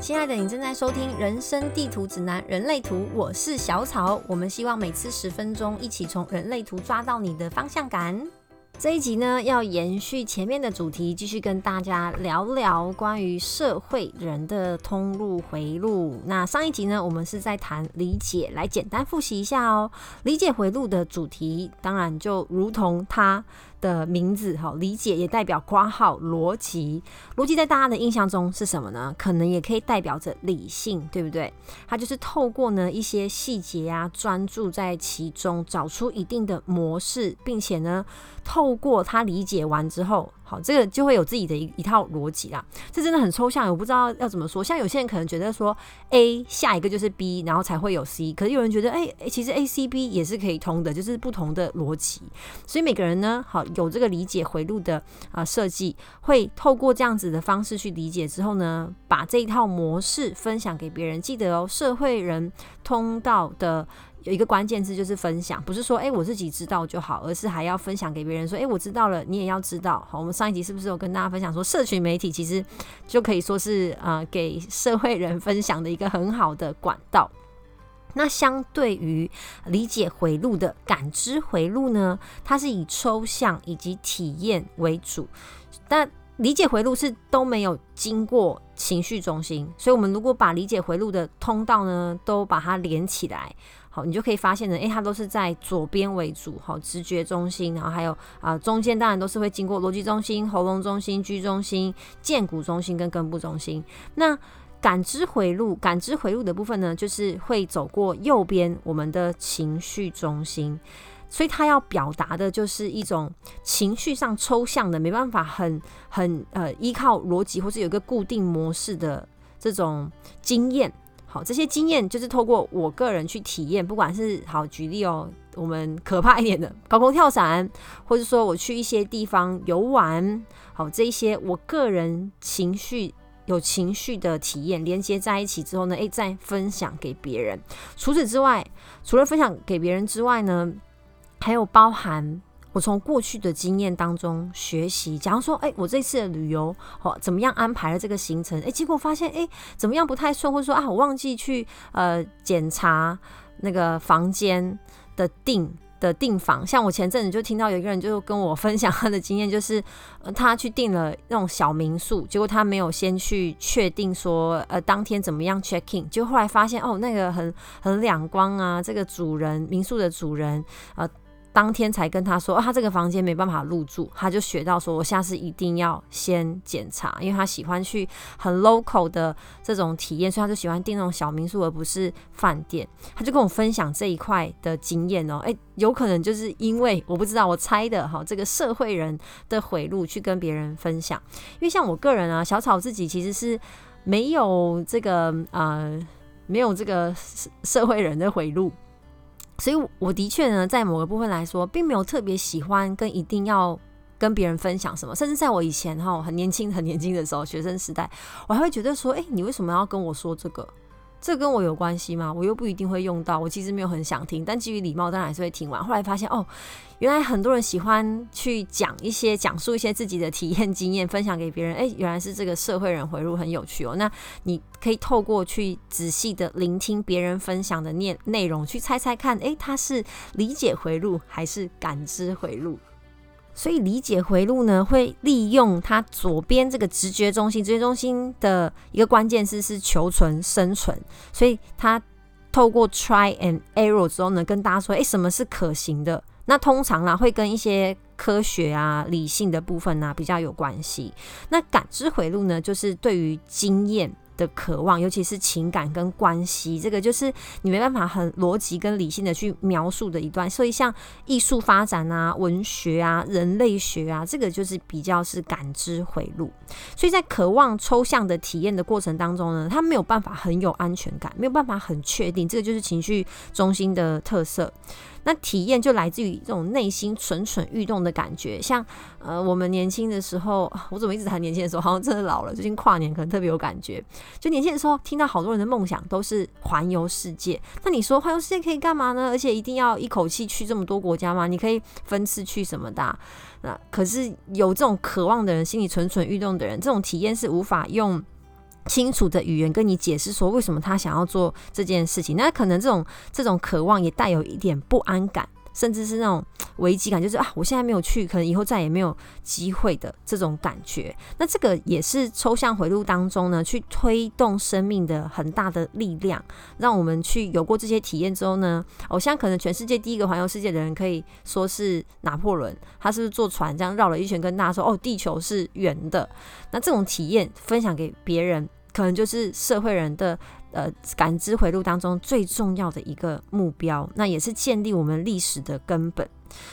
亲爱的，你正在收听《人生地图指南：人类图》，我是小草。我们希望每次十分钟，一起从人类图抓到你的方向感。这一集呢，要延续前面的主题，继续跟大家聊聊关于社会人的通路回路。那上一集呢，我们是在谈理解，来简单复习一下哦。理解回路的主题，当然就如同它。的名字哈，理解也代表括号逻辑，逻辑在大家的印象中是什么呢？可能也可以代表着理性，对不对？它就是透过呢一些细节啊，专注在其中，找出一定的模式，并且呢，透过他理解完之后。好，这个就会有自己的一一套逻辑啦。这真的很抽象，我不知道要怎么说。像有些人可能觉得说 A 下一个就是 B，然后才会有 C。可是有人觉得，哎，其实 A、C、B 也是可以通的，就是不同的逻辑。所以每个人呢，好有这个理解回路的啊设计，会透过这样子的方式去理解之后呢，把这一套模式分享给别人。记得哦，社会人通道的。有一个关键字就是分享，不是说哎我自己知道就好，而是还要分享给别人，说哎我知道了，你也要知道。好，我们上一集是不是有跟大家分享说，社群媒体其实就可以说是呃给社会人分享的一个很好的管道。那相对于理解回路的感知回路呢，它是以抽象以及体验为主，但理解回路是都没有经过情绪中心，所以我们如果把理解回路的通道呢都把它连起来。好，你就可以发现呢，诶，它都是在左边为主，好，直觉中心，然后还有啊，中间当然都是会经过逻辑中心、喉咙中心、居中心、剑骨中心跟根部中心。那感知回路，感知回路的部分呢，就是会走过右边我们的情绪中心，所以它要表达的就是一种情绪上抽象的，没办法很很呃依靠逻辑或是有一个固定模式的这种经验。好，这些经验就是透过我个人去体验，不管是好举例哦，我们可怕一点的高空跳伞，或者说我去一些地方游玩，好，这一些我个人情绪有情绪的体验连接在一起之后呢，诶，再分享给别人。除此之外，除了分享给别人之外呢，还有包含。我从过去的经验当中学习，假如说，哎，我这次的旅游，哦，怎么样安排了这个行程？哎，结果发现，哎，怎么样不太顺，或者说啊，我忘记去呃检查那个房间的订的订房。像我前阵子就听到有一个人就跟我分享他的经验，就是他去订了那种小民宿，结果他没有先去确定说，呃，当天怎么样 check in，就后来发现哦，那个很很两光啊，这个主人民宿的主人呃。当天才跟他说，他这个房间没办法入住，他就学到说，我下次一定要先检查，因为他喜欢去很 local 的这种体验，所以他就喜欢订那种小民宿，而不是饭店。他就跟我分享这一块的经验哦，诶，有可能就是因为我不知道，我猜的哈，这个社会人的回路去跟别人分享，因为像我个人啊，小草自己其实是没有这个呃，没有这个社会人的回路。所以我的确呢，在某个部分来说，并没有特别喜欢跟一定要跟别人分享什么，甚至在我以前哈很年轻很年轻的时候，学生时代，我还会觉得说，哎，你为什么要跟我说这个？这跟我有关系吗？我又不一定会用到，我其实没有很想听，但基于礼貌，当然还是会听完。后来发现，哦，原来很多人喜欢去讲一些、讲述一些自己的体验经验，分享给别人。哎，原来是这个社会人回路很有趣哦。那你可以透过去仔细的聆听别人分享的念内容，去猜猜看，哎，他是理解回路还是感知回路？所以理解回路呢，会利用它左边这个直觉中心，直觉中心的一个关键字是求存、生存。所以它透过 try and error 之后呢，跟大家说，诶，什么是可行的？那通常啦，会跟一些科学啊、理性的部分呢比较有关系。那感知回路呢，就是对于经验。的渴望，尤其是情感跟关系，这个就是你没办法很逻辑跟理性的去描述的一段。所以像艺术发展啊、文学啊、人类学啊，这个就是比较是感知回路。所以在渴望抽象的体验的过程当中呢，他没有办法很有安全感，没有办法很确定，这个就是情绪中心的特色。那体验就来自于这种内心蠢蠢欲动的感觉，像呃，我们年轻的时候，我怎么一直谈年轻的时候，好像真的老了。最近跨年可能特别有感觉，就年轻的时候听到好多人的梦想都是环游世界。那你说环游世界可以干嘛呢？而且一定要一口气去这么多国家吗？你可以分次去什么的。那可是有这种渴望的人，心里蠢蠢欲动的人，这种体验是无法用。清楚的语言跟你解释说为什么他想要做这件事情。那可能这种这种渴望也带有一点不安感。甚至是那种危机感，就是啊，我现在没有去，可能以后再也没有机会的这种感觉。那这个也是抽象回路当中呢，去推动生命的很大的力量，让我们去有过这些体验之后呢，我现在可能全世界第一个环游世界的人可以说是拿破仑，他是不是坐船这样绕了一圈，跟大家说哦，地球是圆的。那这种体验分享给别人，可能就是社会人的。呃，感知回路当中最重要的一个目标，那也是建立我们历史的根本。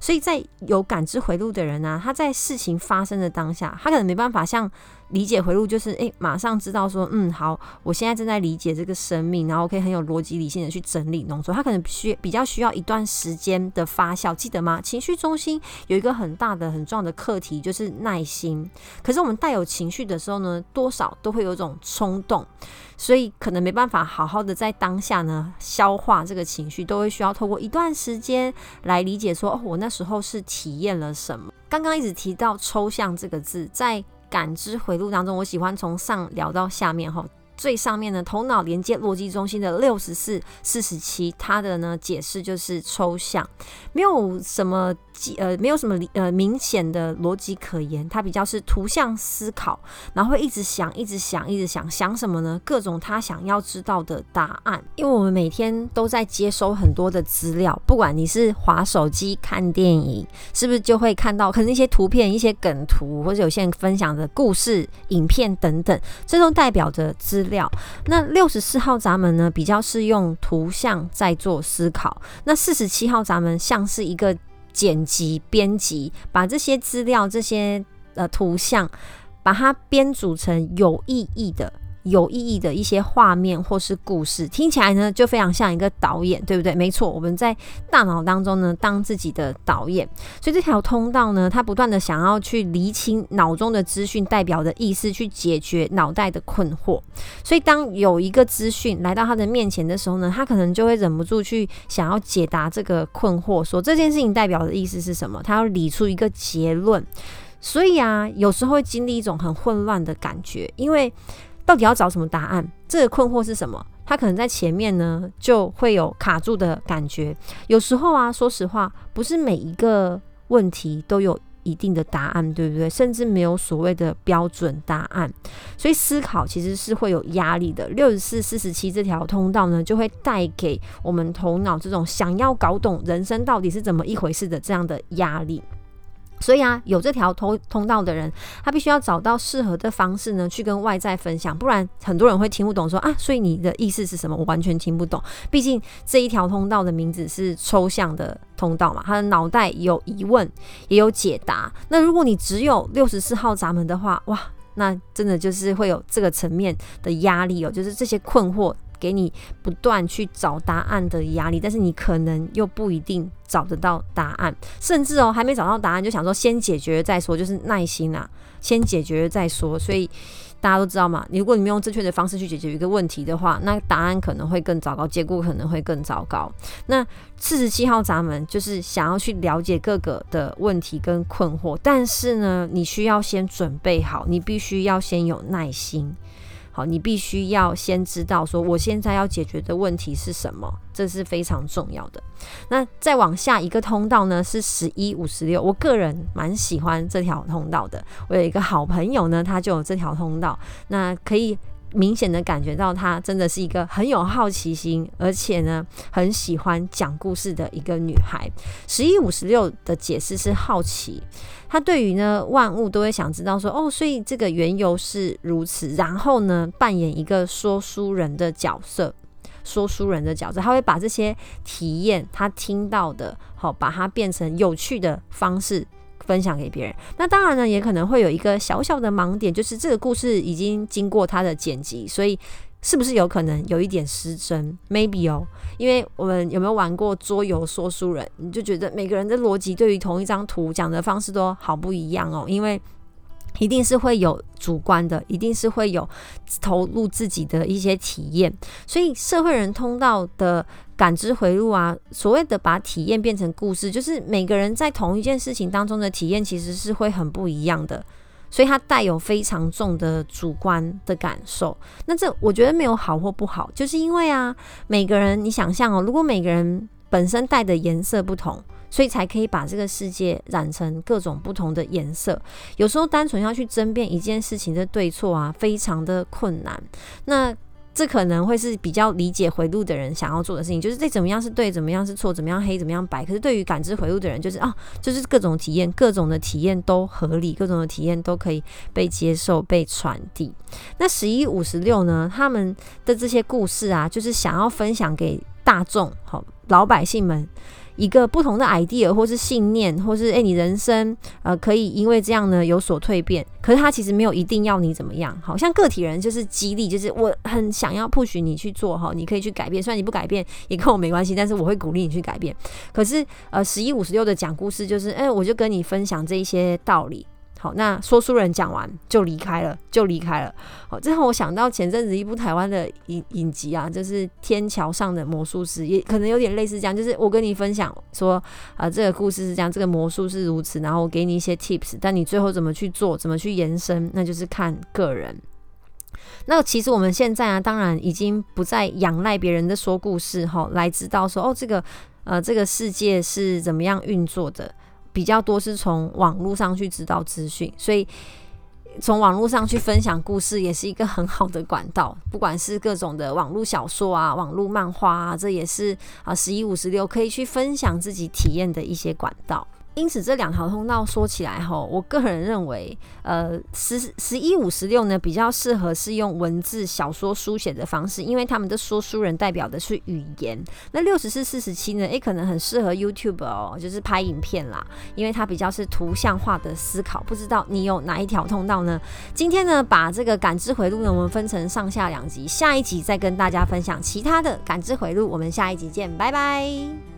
所以在有感知回路的人呢，他在事情发生的当下，他可能没办法像理解回路，就是诶，马上知道说，嗯，好，我现在正在理解这个生命，然后可以很有逻辑理性的去整理浓缩。他可能需比较需要一段时间的发酵，记得吗？情绪中心有一个很大的、很重要的课题，就是耐心。可是我们带有情绪的时候呢，多少都会有一种冲动，所以可能没办法好好的在当下呢消化这个情绪，都会需要透过一段时间来理解说。我那时候是体验了什么？刚刚一直提到抽象这个字，在感知回路当中，我喜欢从上聊到下面哈。最上面呢，头脑连接逻辑中心的六十四、四十七，它的呢解释就是抽象，没有什么。呃，没有什么呃明显的逻辑可言，它比较是图像思考，然后会一直想，一直想，一直想，想什么呢？各种他想要知道的答案。因为我们每天都在接收很多的资料，不管你是划手机、看电影，是不是就会看到可能一些图片、一些梗图，或者有些人分享的故事、影片等等，这都代表着资料。那六十四号闸门呢，比较是用图像在做思考，那四十七号闸门像是一个。剪辑、编辑，把这些资料、这些呃图像，把它编组成有意义的。有意义的一些画面或是故事，听起来呢就非常像一个导演，对不对？没错，我们在大脑当中呢当自己的导演，所以这条通道呢，它不断的想要去厘清脑中的资讯代表的意思，去解决脑袋的困惑。所以当有一个资讯来到他的面前的时候呢，他可能就会忍不住去想要解答这个困惑，说这件事情代表的意思是什么？他要理出一个结论。所以啊，有时候会经历一种很混乱的感觉，因为。到底要找什么答案？这个困惑是什么？他可能在前面呢，就会有卡住的感觉。有时候啊，说实话，不是每一个问题都有一定的答案，对不对？甚至没有所谓的标准答案。所以思考其实是会有压力的。六十四、四十七这条通道呢，就会带给我们头脑这种想要搞懂人生到底是怎么一回事的这样的压力。所以啊，有这条通通道的人，他必须要找到适合的方式呢，去跟外在分享，不然很多人会听不懂，说啊，所以你的意思是什么？我完全听不懂。毕竟这一条通道的名字是抽象的通道嘛，他的脑袋有疑问，也有解答。那如果你只有六十四号闸门的话，哇，那真的就是会有这个层面的压力哦，就是这些困惑。给你不断去找答案的压力，但是你可能又不一定找得到答案，甚至哦还没找到答案就想说先解决再说，就是耐心啊，先解决再说。所以大家都知道嘛，如果你没用正确的方式去解决一个问题的话，那答案可能会更糟糕，结果可能会更糟糕。那四十七号闸门就是想要去了解各个的问题跟困惑，但是呢，你需要先准备好，你必须要先有耐心。好，你必须要先知道说我现在要解决的问题是什么，这是非常重要的。那再往下一个通道呢，是十一五十六。我个人蛮喜欢这条通道的。我有一个好朋友呢，他就有这条通道，那可以。明显的感觉到她真的是一个很有好奇心，而且呢很喜欢讲故事的一个女孩。十一五十六的解释是好奇，她对于呢万物都会想知道说哦，所以这个缘由是如此。然后呢扮演一个说书人的角色，说书人的角色，他会把这些体验他听到的，好把它变成有趣的方式。分享给别人，那当然呢，也可能会有一个小小的盲点，就是这个故事已经经过他的剪辑，所以是不是有可能有一点失真？Maybe 哦，因为我们有没有玩过桌游说书人？你就觉得每个人的逻辑对于同一张图讲的方式都好不一样哦，因为。一定是会有主观的，一定是会有投入自己的一些体验，所以社会人通道的感知回路啊，所谓的把体验变成故事，就是每个人在同一件事情当中的体验其实是会很不一样的。所以它带有非常重的主观的感受。那这我觉得没有好或不好，就是因为啊，每个人你想象哦，如果每个人本身带的颜色不同。所以才可以把这个世界染成各种不同的颜色。有时候单纯要去争辩一件事情的对错啊，非常的困难。那这可能会是比较理解回路的人想要做的事情，就是这怎么样是对，怎么样是错，怎么样黑，怎么样白。可是对于感知回路的人，就是啊，就是各种体验，各种的体验都合理，各种的体验都可以被接受、被传递。那十一五十六呢？他们的这些故事啊，就是想要分享给大众、好老百姓们。一个不同的 idea 或是信念，或是诶，你人生呃可以因为这样呢有所蜕变。可是他其实没有一定要你怎么样，好像个体人就是激励，就是我很想要 push 你去做哈，你可以去改变。虽然你不改变也跟我没关系，但是我会鼓励你去改变。可是呃，十一五十六的讲故事就是诶，我就跟你分享这一些道理。好，那说书人讲完就离开了，就离开了。好，这让我想到前阵子一部台湾的影影集啊，就是《天桥上的魔术师》，也可能有点类似这样。就是我跟你分享说，啊，这个故事是这样，这个魔术是如此，然后我给你一些 tips，但你最后怎么去做，怎么去延伸，那就是看个人。那其实我们现在啊，当然已经不再仰赖别人的说故事哈，来知道说，哦，这个呃，这个世界是怎么样运作的。比较多是从网络上去知道资讯，所以从网络上去分享故事也是一个很好的管道。不管是各种的网络小说啊、网络漫画啊，这也是啊十一五十六可以去分享自己体验的一些管道。因此，这两条通道说起来哈，我个人认为，呃，十十一五十六呢比较适合是用文字小说书写的方式，因为他们的说书人代表的是语言。那六十四四十七呢，诶，可能很适合 YouTube 哦，就是拍影片啦，因为它比较是图像化的思考。不知道你有哪一条通道呢？今天呢，把这个感知回路呢，我们分成上下两集，下一集再跟大家分享其他的感知回路。我们下一集见，拜拜。